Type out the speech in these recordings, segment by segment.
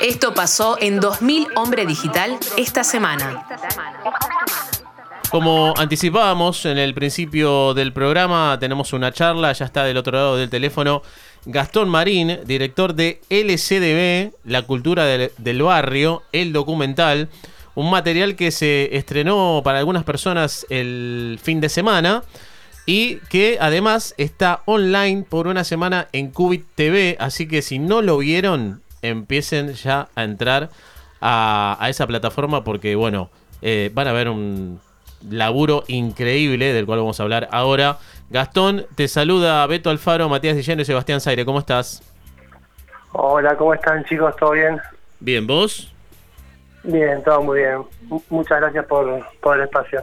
Esto pasó en 2000 Hombre Digital esta semana. Como anticipábamos en el principio del programa, tenemos una charla, ya está del otro lado del teléfono Gastón Marín, director de LCDB, La Cultura del, del Barrio, el documental, un material que se estrenó para algunas personas el fin de semana y que además está online por una semana en Cubit TV, así que si no lo vieron, empiecen ya a entrar a, a esa plataforma porque, bueno, eh, van a ver un laburo increíble del cual vamos a hablar ahora. Gastón, te saluda Beto Alfaro, Matías Dilleno y Sebastián Zaire. ¿Cómo estás? Hola, ¿cómo están chicos? ¿Todo bien? Bien, ¿vos? Bien, todo muy bien. M- muchas gracias por, por el espacio.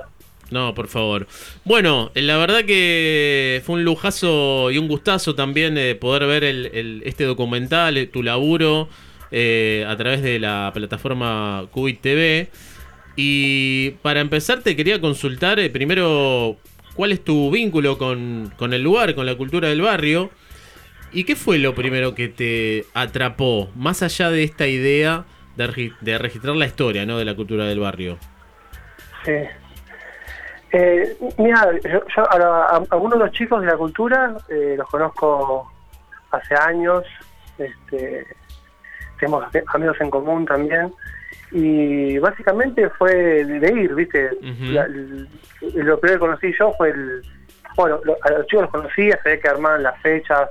No, por favor. Bueno, la verdad que fue un lujazo y un gustazo también eh, poder ver este documental, eh, tu laburo, eh, a través de la plataforma Cubit TV. Y para empezar te quería consultar primero cuál es tu vínculo con, el lugar, con la cultura del barrio. ¿Y qué fue lo primero que te atrapó, más allá de esta idea de, de registrar la historia ¿no? de la cultura del barrio? Sí. Eh, mira, yo, yo a, la- a algunos de los chicos de la cultura eh, los conozco hace años. Este, tenemos amigos en común también. Y básicamente fue de, ir, ¿viste? La- lo primero que conocí yo fue el. Bueno, lo- a los chicos los conocía, sabía que armaban las fechas.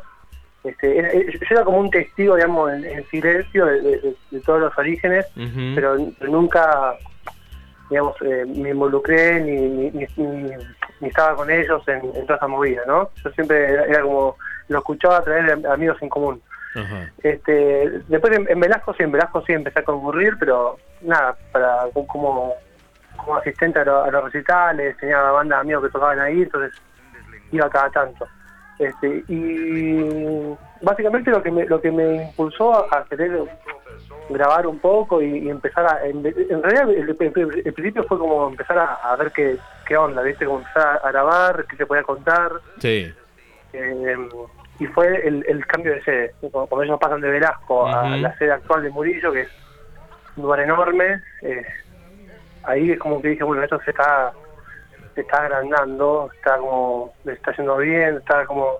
Este, era- era- yo era como un testigo, digamos, en, en silencio de, de- de- de todos los orígenes, pero nunca, digamos, eh, me involucré ni, ni, ni- ni- ni estaba con ellos en, en toda esa movida, ¿no? Yo siempre era, era como, lo escuchaba a través de amigos en común. Ajá. Este, después en, en Velasco sí, en Velasco sí empecé a concurrir, pero nada, para como, como asistente a, lo- a los recitales, tenía bandas de amigos que tocaban ahí, entonces iba cada tanto. Este, y básicamente lo que me, lo que me impulsó a querer grabar un poco y, y empezar a... En, en realidad el, el- el principio fue como empezar a, a ver qué, qué onda, ¿viste? Como empezar a grabar, qué se podía contar. Sí. Eh, y fue el, el cambio de sede. Cuando, ellos pasan de Velasco a la sede actual de Murillo, que es un lugar enorme, eh, ahí es como que dije, bueno, esto se está, se está agrandando, está como, le está yendo bien, está como,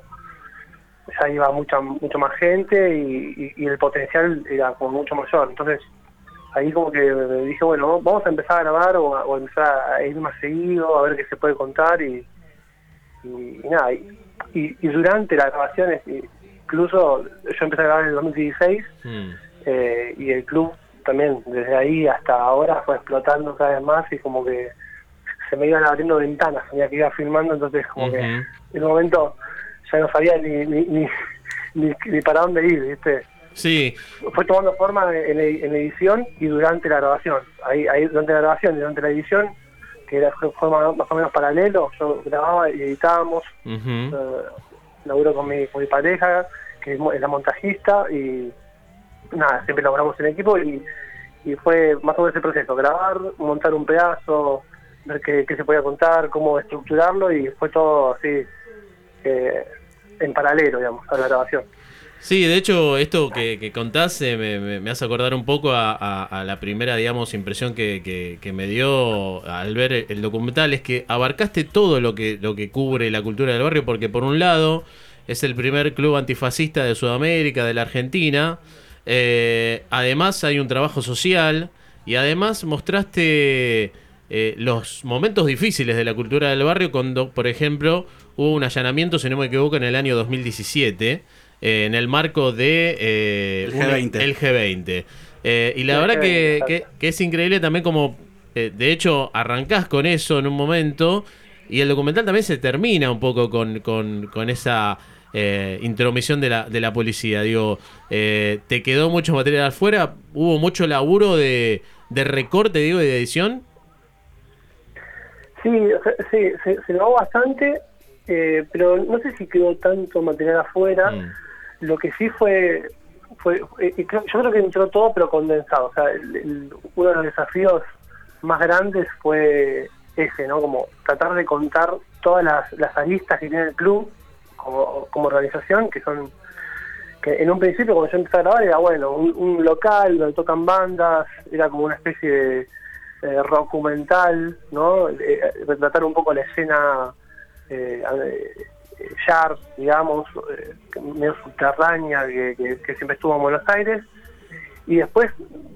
ya iba mucha mucho más gente y, y- y el potencial era como mucho mayor. Entonces, ahí como que dije, bueno, vamos a empezar a grabar o a, o a empezar a ir más seguido, a ver qué se puede contar y, y, nada, y, y- y durante las grabaciones, incluso yo empecé a grabar en el 2016 Mm. eh, y el club también desde ahí hasta ahora fue explotando cada vez más y como que se me iban abriendo ventanas, tenía que ir filmando, entonces como que en un momento ya no sabía ni, ni, ni, ni, ni para dónde ir, ¿viste? Sí, Fue tomando forma en, en edición y durante la grabación. Ahí, ahí durante la grabación y durante la edición, que era, fue más, o menos paralelo, yo grababa y editábamos, eh, laburo con mi, con mi pareja, que es la montajista, y nada, siempre laburamos en equipo y, y fue más o menos el proceso, grabar, montar un pedazo, ver qué, qué se podía contar, cómo estructurarlo, y fue todo así, eh, en paralelo, digamos, a la grabación. Sí, de hecho, esto que, que contás eh, me, hace acordar un poco a, la primera, digamos, impresión que, me dio al ver el, el documental, es que abarcaste todo lo que, lo que cubre la cultura del barrio, porque por un lado es el primer club antifascista de Sudamérica, de la Argentina, eh, además hay un trabajo social y además mostraste eh, los momentos difíciles de la cultura del barrio cuando, por ejemplo, hubo un allanamiento, si no me equivoco, en el año 2017, eh, en el marco de... eh, El un- G20. el G20. Eh, y la El verdad G20, que, que- que es increíble también como, eh, de hecho, arrancás con eso en un momento y el documental también se termina un poco con, con- con esa eh, intromisión de la, de la policía. Digo, eh, ¿te quedó mucho material afuera? ¿Hubo mucho laburo de, de recorte, digo, y de edición? Sí, o sea, sí, se, se grabó bastante, eh, pero no sé si quedó tanto material afuera. Mm. Lo que sí fue, fue eh, y creo- yo creo que entró todo, pero condensado. O sea, el- el- uno de los desafíos más grandes fue ese, ¿no? Como tratar de contar todas las, las aristas que tiene el club como, como organización, que son que en un principio cuando yo empecé a grabar era bueno, un, local donde tocan bandas, era como una especie de eh, documental, ¿no? Eh, retratar un poco la escena eh, Yard, digamos, eh, medio subterránea que, siempre estuvo en Buenos Aires. Y después,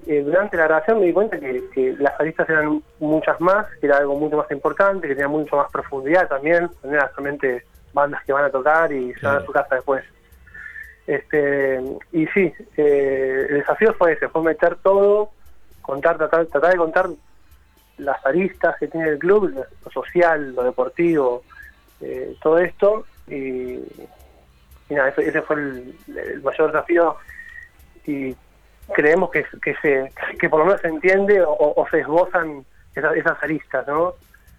eh, durante la grabación me di cuenta que, las aristas eran muchas más, que era algo mucho más importante, que tenía mucho más profundidad también, no era solamente bandas que van a tocar y se van a su casa después. Este, y sí, eh, el desafío fue ese, fue meter todo, contar, tratar, tratar de contar las aristas que tiene el club, lo social, lo deportivo, eh, todo esto y, nada, ese, fue el, mayor desafío y creemos que, que se que por lo menos se entiende o, se esbozan esas, esas, aristas, ¿no?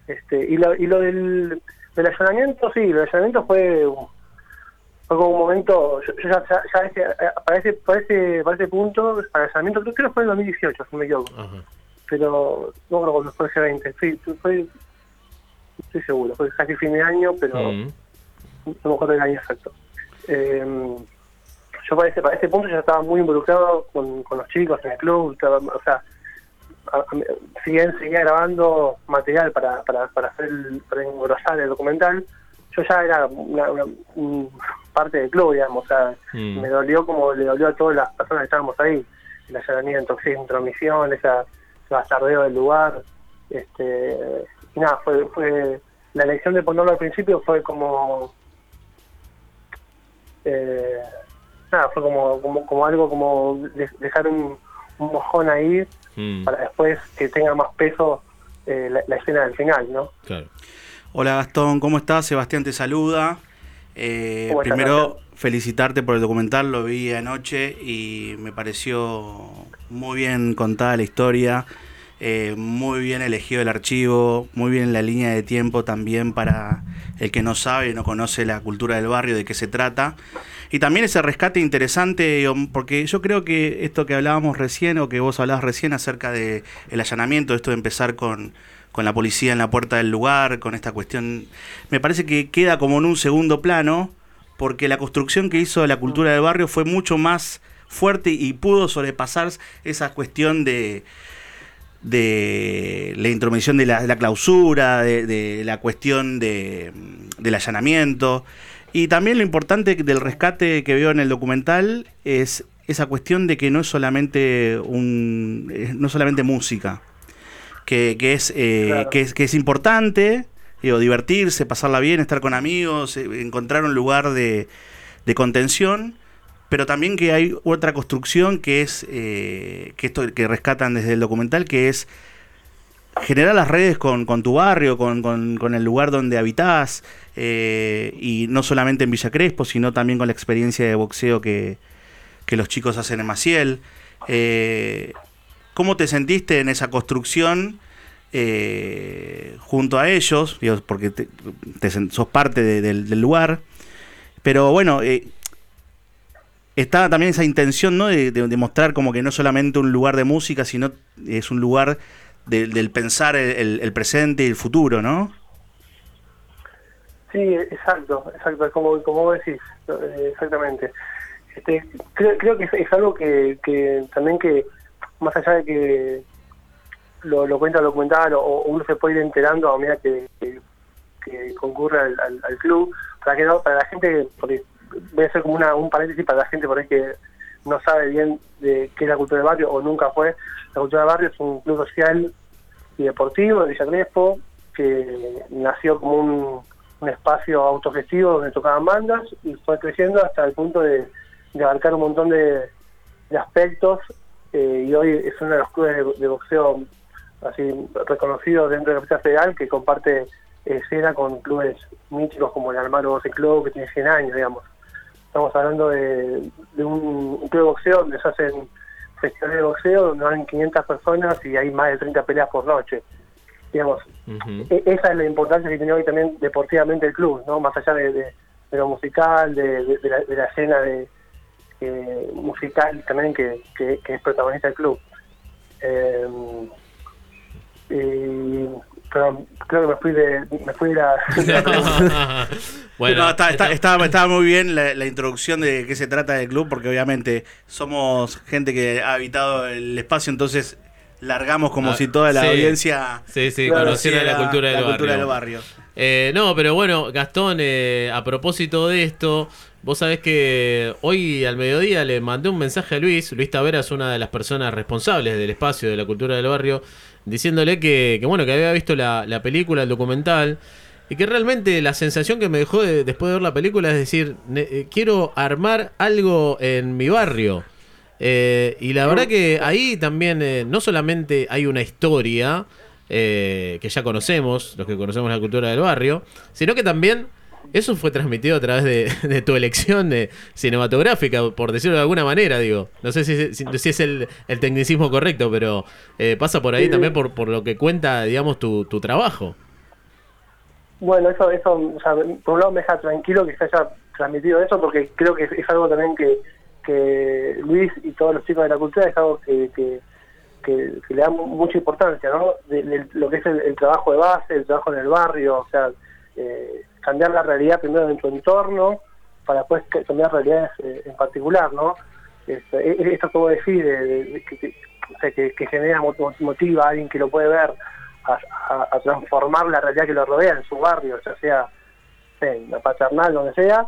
Este, y lo, y lo del, del allanamiento, sí, del allanamiento fue, fue como un momento, yo, ya, ya, ese, para, ese, para, ese, para ese punto, para el allanamiento, creo que fue en 2018, si me equivoco. Pero no creo que fue ese 20, sí, fue, estoy seguro, fue casi fin de año, pero no me acuerdo el año exacto. Eh, yo para ese, para ese punto ya estaba muy involucrado con, los chicos en el club, o sea, bien seguía grabando material para, para, para hacer el, para engrosar el documental, yo ya era una, parte del club, digamos, o sea, mm. me dolió como le dolió a todas las personas que estábamos ahí, el allanamiento, esa intromisión, esa, bastardeo del lugar, este, y nada, fue, fue la elección de ponerlo al principio fue como eh, nada, fue como, como, algo como dejar un, mojón ahí mm. para después que tenga más peso eh, la, escena del final, ¿no? Hola Gastón, ¿cómo estás? Sebastián te saluda. Eh, primero, felicitarte por el documental, lo vi anoche y me pareció muy bien contada la historia, muy bien elegido el archivo, muy bien la línea de tiempo también para el que no sabe, no conoce la cultura del barrio, de qué se trata. Y también ese rescate interesante, porque yo creo que esto que hablábamos recién, o que vos hablabas recién acerca del el allanamiento, esto de empezar con, con la policía en la puerta del lugar, con esta cuestión, me parece que queda como en un segundo plano, porque la construcción que hizo la cultura del barrio fue mucho más fuerte y pudo sobrepasar esa cuestión de de la intromisión de la, clausura, de, la cuestión de, del allanamiento. Y también lo importante del rescate que veo en el documental es esa cuestión de que no es solamente un no solamente música, que, que es, eh, que, es, que es importante, digo, divertirse, pasarla bien, estar con amigos, eh, encontrar un lugar de, de contención, pero también que hay otra construcción que es eh, que esto que rescatan desde el documental que es generar las redes con, tu barrio, con, el lugar donde habitas eh, y no solamente en Villa Crespo, sino también con la experiencia de boxeo que, los chicos hacen en Maciel. Eh, ¿Cómo te sentiste en esa construcción junto a ellos? porque te, sos parte del lugar. Pero bueno, estaba también esa intención, ¿no? De, mostrar como que no solamente un lugar de música, sino es un lugar del pensar el, presente y el futuro, ¿no? Sí, exacto, exacto, como, como vos decís, eh, exactamente. Este, creo, creo que es, algo que, que, también que, más allá de que lo, lo cuenta el documental o, uno se puede ir enterando a medida que, que, concurre al, club, para que no, para la gente, porque voy a hacer como una, un paréntesis para la gente por ahí que no sabe bien de qué es la cultura del barrio o nunca fue. La cultura del barrio es un club social y deportivo de Villa Crespo que nació como un, un espacio autogestivo donde tocaban bandas y fue creciendo hasta el punto de, abarcar un montón de, aspectos eh, y hoy es uno de los clubes de, boxeo así reconocidos dentro de la Universidad Federal que comparte escena con clubes míticos como el Almaro Boxing Club que tiene 100 años, digamos. Estamos hablando de, un, club de boxeo donde se hacen festivales de boxeo donde van 500 personas y hay más de 30 peleas por noche. Digamos, e, esa es la importancia que tiene hoy también deportivamente el club, no más allá de, lo musical, de, la, escena de eh, musical también que, es protagonista del club. Eh, pero creo que me fui de, me fui de la, bueno, No, está, está- estaba, estaba muy bien la, la introducción de qué se trata del club, porque obviamente somos gente que ha habitado el espacio, entonces largamos como Ah, si toda la sí. audiencia Sí, sí, Claro, conociera la, cultura, del, la cultura barrio. del barrio. Eh, no, pero bueno, Gastón, eh, a propósito de esto, vos sabés que hoy al mediodía le mandé un mensaje a Luis. Luis Tavera es una de las personas responsables del espacio de la cultura del barrio, diciéndole que, bueno, que había visto la, la película, el documental. Y que realmente la sensación que me dejó de- después de ver la película es decir, eh, quiero armar algo en mi barrio. Eh, y la verdad que ahí también eh, no solamente hay una historia eh, que ya conocemos, los que conocemos la cultura del barrio, sino que también eso fue transmitido a través de, de tu elección de cinematográfica, por decirlo de alguna manera, digo. No sé si, si- si es el, el tecnicismo correcto, pero eh, pasa por ahí Sí. también por, por lo que cuenta, digamos, tu, tu trabajo. Bueno, eso, eso, o sea, por un lado me deja tranquilo que se haya transmitido eso, porque creo que es algo también que, que Luis y todos los chicos de la cultura es algo que, que, que- que le dan mucha importancia, ¿no? De, de lo que es el, el trabajo de base, el trabajo en el barrio, o sea, eh, cambiar la realidad primero en tu entorno para después cambiar realidades eh, en particular, ¿no? Este, e- e- esto que vos decís, de, que, genera, mot- motiva a alguien que lo puede ver a, transformar la realidad que lo rodea en su barrio, ya sea en la paternal, donde sea,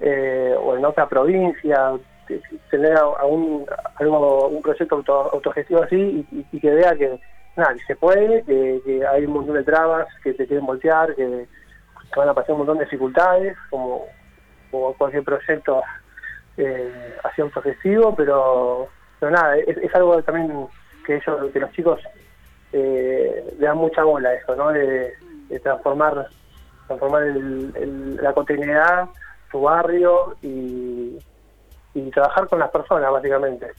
eh, o en otra provincia, tener a, a un, proyecto auto- autogestivo así y, y- y que vea que, nada, que se puede, que, que hay un montón de trabas que te quieren voltear, que, que van a pasar un montón de dificultades, como, cualquier proyecto eh, así autogestivo, pero, pero nada, es, algo también que ellos, que los chicos eh, le dan mucha bola a eso, ¿no? De, transformar, transformar el- la cotidianidad, tu barrio y trabajar con las personas, básicamente.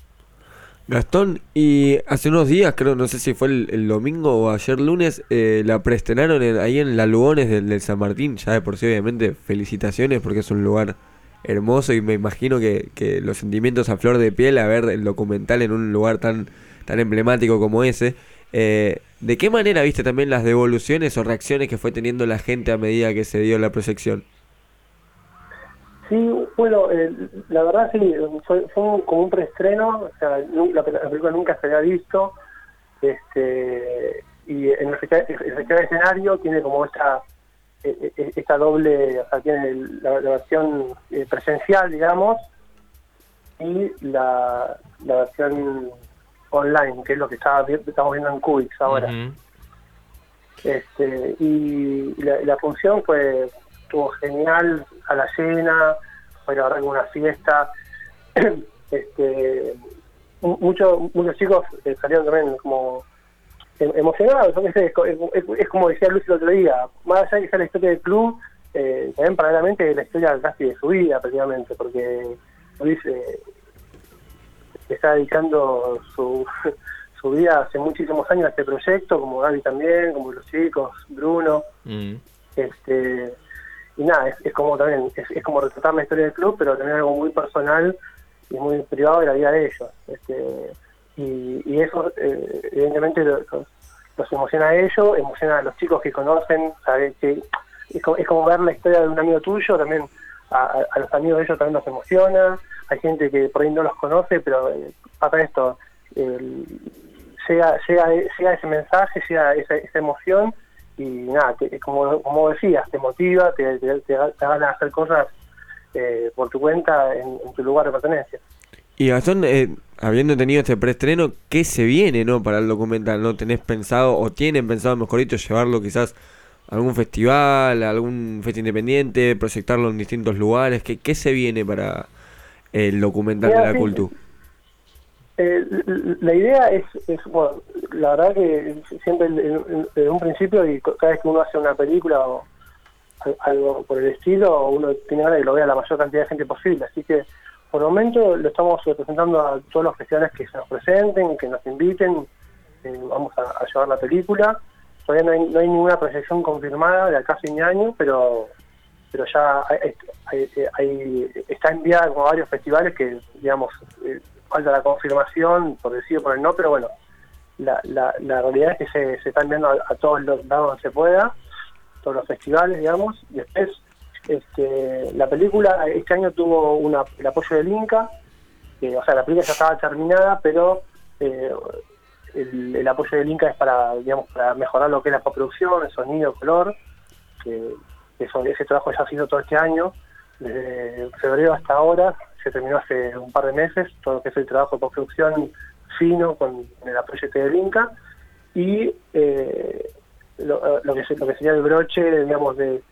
Gastón, y hace unos días, creo, no sé si fue el, domingo o ayer lunes, eh, la preestrenaron en- ahí en la Lugones del, del San Martín. Ya de por sí, obviamente, felicitaciones porque es un lugar hermoso y me imagino que, que los sentimientos a flor de piel a ver el documental en un lugar tan, tan emblemático como ese. Eh, ¿De qué manera viste también las devoluciones o reacciones que fue teniendo la gente a medida que se dio la proyección? Sí, bueno, eh, la verdad sí, fue, fue como un preestreno, o sea, la, la película nunca se había visto, este, y en el festival, de escenario tiene como esta eh, eh, esta doble, o sea, tiene la, la versión eh, presencial, digamos, y la, la versión online, que es lo que vi- estamos viendo en Cubix ahora. Este, y la, la función fue estuvo genial, a la llena, fue la verdad que una fiesta. este, mu- muchos muchos chicos eh, salieron también como em- emocionados, es, co- es- es- es como decía Luis el otro día, más allá de que sea la historia del club, eh, también paralelamente la historia casi de su vida prácticamente, porque Luis eh, está dedicando su, su vida hace muchísimos años a este proyecto, como Gaby también, como los chicos, Bruno, Mm. este y nada, es, como también, es, como retratar la historia del club, pero también algo muy personal y muy privado de la vida de ellos. Este, y, y eso eh, evidentemente lo- los, emociona a ellos, emociona a los chicos que conocen, ¿sabes? que es como, es como ver la historia de un amigo tuyo, también a, los amigos de ellos también los emociona, hay gente que por ahí no los conoce, pero eh, pasa esto, llega, llega, llega ese mensaje, llega esa, esa emoción y nada, te- como, como decías, te motiva, te, te, te hacer cosas eh, por tu cuenta en, en tu lugar de pertenencia. Y Gastón, eh, habiendo tenido este preestreno, ¿qué se viene no para el documental? ¿No tenés pensado o tienen pensado, mejor dicho, llevarlo quizás a algún festival, a algún festival independiente, proyectarlo en distintos lugares? ¿Qué, qué se viene para el documental de la sí, cultura? Eh, la idea es, es, bueno, la verdad que siempre en- un principio y cada vez que uno hace una película o al- algo por el estilo, uno tiene ganas de que lo vea la mayor cantidad de gente posible. Así que por el momento lo estamos presentando a todos los festivales que se nos presenten, que nos inviten, eh, vamos a, llevar la película. Todavía no hay, no hay ninguna proyección confirmada de acá a fin de año, pero pero ya hay- hay- hay- está enviada a varios festivales que, digamos, eh, falta la confirmación, por decir o por el no, pero bueno, la, la, realidad es que se, se están viendo a, todos los lados donde se pueda, todos los festivales, digamos, después este, la película este año tuvo una, el apoyo del Inca, que, o sea, la película ya estaba terminada, pero eh, el, apoyo del Inca es para, digamos, para mejorar lo que es la postproducción, el sonido, el color, que, eso, ese trabajo ya ha sido todo este año, desde febrero hasta ahora, se terminó hace un par de meses, todo lo que es el trabajo de postproducción fino con, el apoyo del Inca, y eh, lo, que, sería el broche, digamos, de,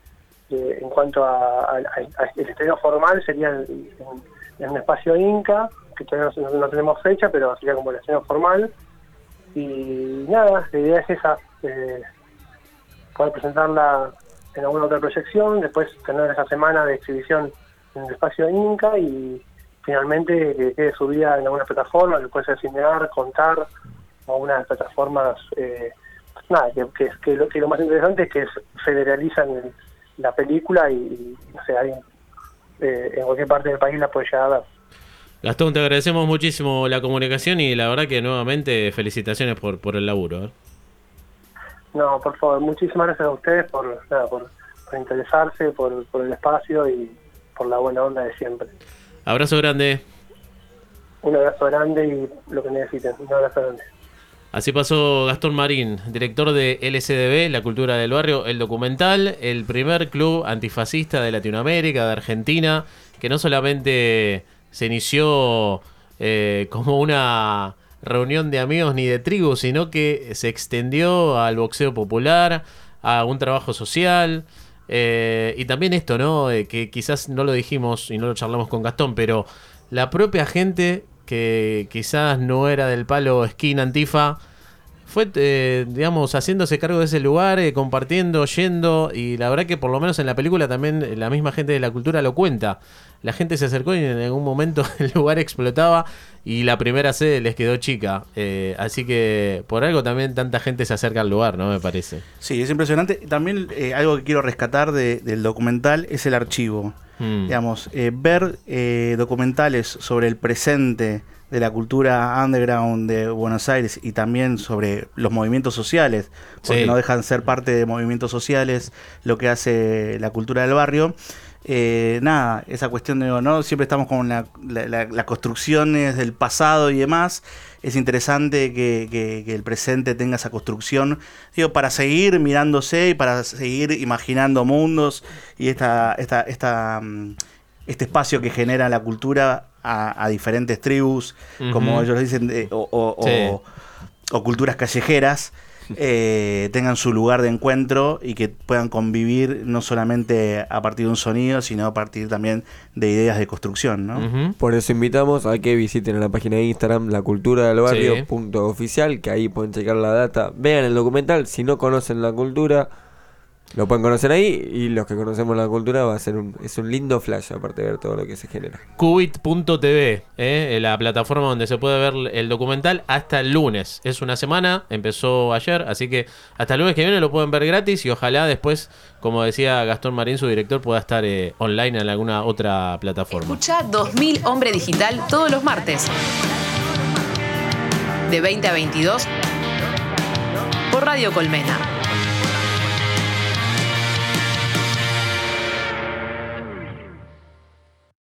en cuanto a, el estreno formal sería en, un espacio Inca, que todavía no, tenemos fecha, pero sería como el estreno formal, y nada, la idea es esa, eh, poder presentarla en alguna otra proyección, después tener esa semana de exhibición en el espacio Inca y finalmente que quede subida en alguna plataforma, que puede ser cinear, contar, o unas plataformas, eh, nada, que, que, lo, que lo más interesante es que federalizan la película y, no sé, alguien eh, en cualquier parte del país la puede llegar a ver. Gastón, te agradecemos muchísimo la comunicación y la verdad que nuevamente felicitaciones por, por el laburo. ¿eh? No, por favor, muchísimas gracias a ustedes por, por, interesarse, por, por el espacio y por la buena onda de siempre. Abrazo grande. Un abrazo grande y lo que necesiten. Un abrazo grande. Así pasó Gastón Marín, director de LSDB, La Cultura del Barrio, el documental, el primer club antifascista de Latinoamérica, de Argentina, que no solamente se inició eh, como una reunión de amigos ni de tribu, sino que se extendió al boxeo popular, a un trabajo social. Eh, y también esto, ¿no? Eh, que quizás no lo dijimos y no lo charlamos con Gastón, pero la propia gente que quizás no era del palo skin antifa, fue, eh, digamos, haciéndose cargo de ese lugar, compartiendo, yendo, y la verdad que por lo menos en la película también la misma gente de la cultura lo cuenta la gente se acercó y en algún momento el lugar explotaba y la primera sede les quedó chica. Eh, así que por algo también tanta gente se acerca al lugar, ¿no? Me parece. Sí, es impresionante. También eh, algo que quiero rescatar del documental es el archivo. Mm. Digamos, eh, ver documentales sobre el presente de la cultura underground de Buenos Aires y también sobre los movimientos sociales, porque no dejan ser parte de movimientos sociales lo que hace la cultura del barrio eh, nada, esa cuestión de, ¿no? Siempre estamos con las construcciones del pasado y demás. Es interesante que, el presente tenga esa construcción, digo, para seguir mirándose y para seguir imaginando mundos y esta, esta, esta, mm, este espacio que genera la cultura a, diferentes tribus, como ellos dicen, o, o culturas callejeras. Eh, tengan su lugar de encuentro y que puedan convivir no solamente a partir de un sonido, sino a partir también de ideas de construcción. ¿no? Por eso invitamos a que visiten la página de Instagram la cultura del barrio punto oficial, que ahí pueden checar la data, vean el documental, si no conocen la cultura lo pueden conocer ahí y los que conocemos la cultura va a ser un, es un lindo flash aparte de ver todo lo que se genera. Cubit.tv, ¿eh? la plataforma donde se puede ver el documental hasta el lunes. Es una semana, empezó ayer, así que hasta el lunes que viene lo pueden ver gratis y ojalá después, como decía Gastón Marín, su director, pueda estar eh, online en alguna otra plataforma. Escucha 2000 Hombre Digital todos los martes. De 20 a 22 por Radio Colmena.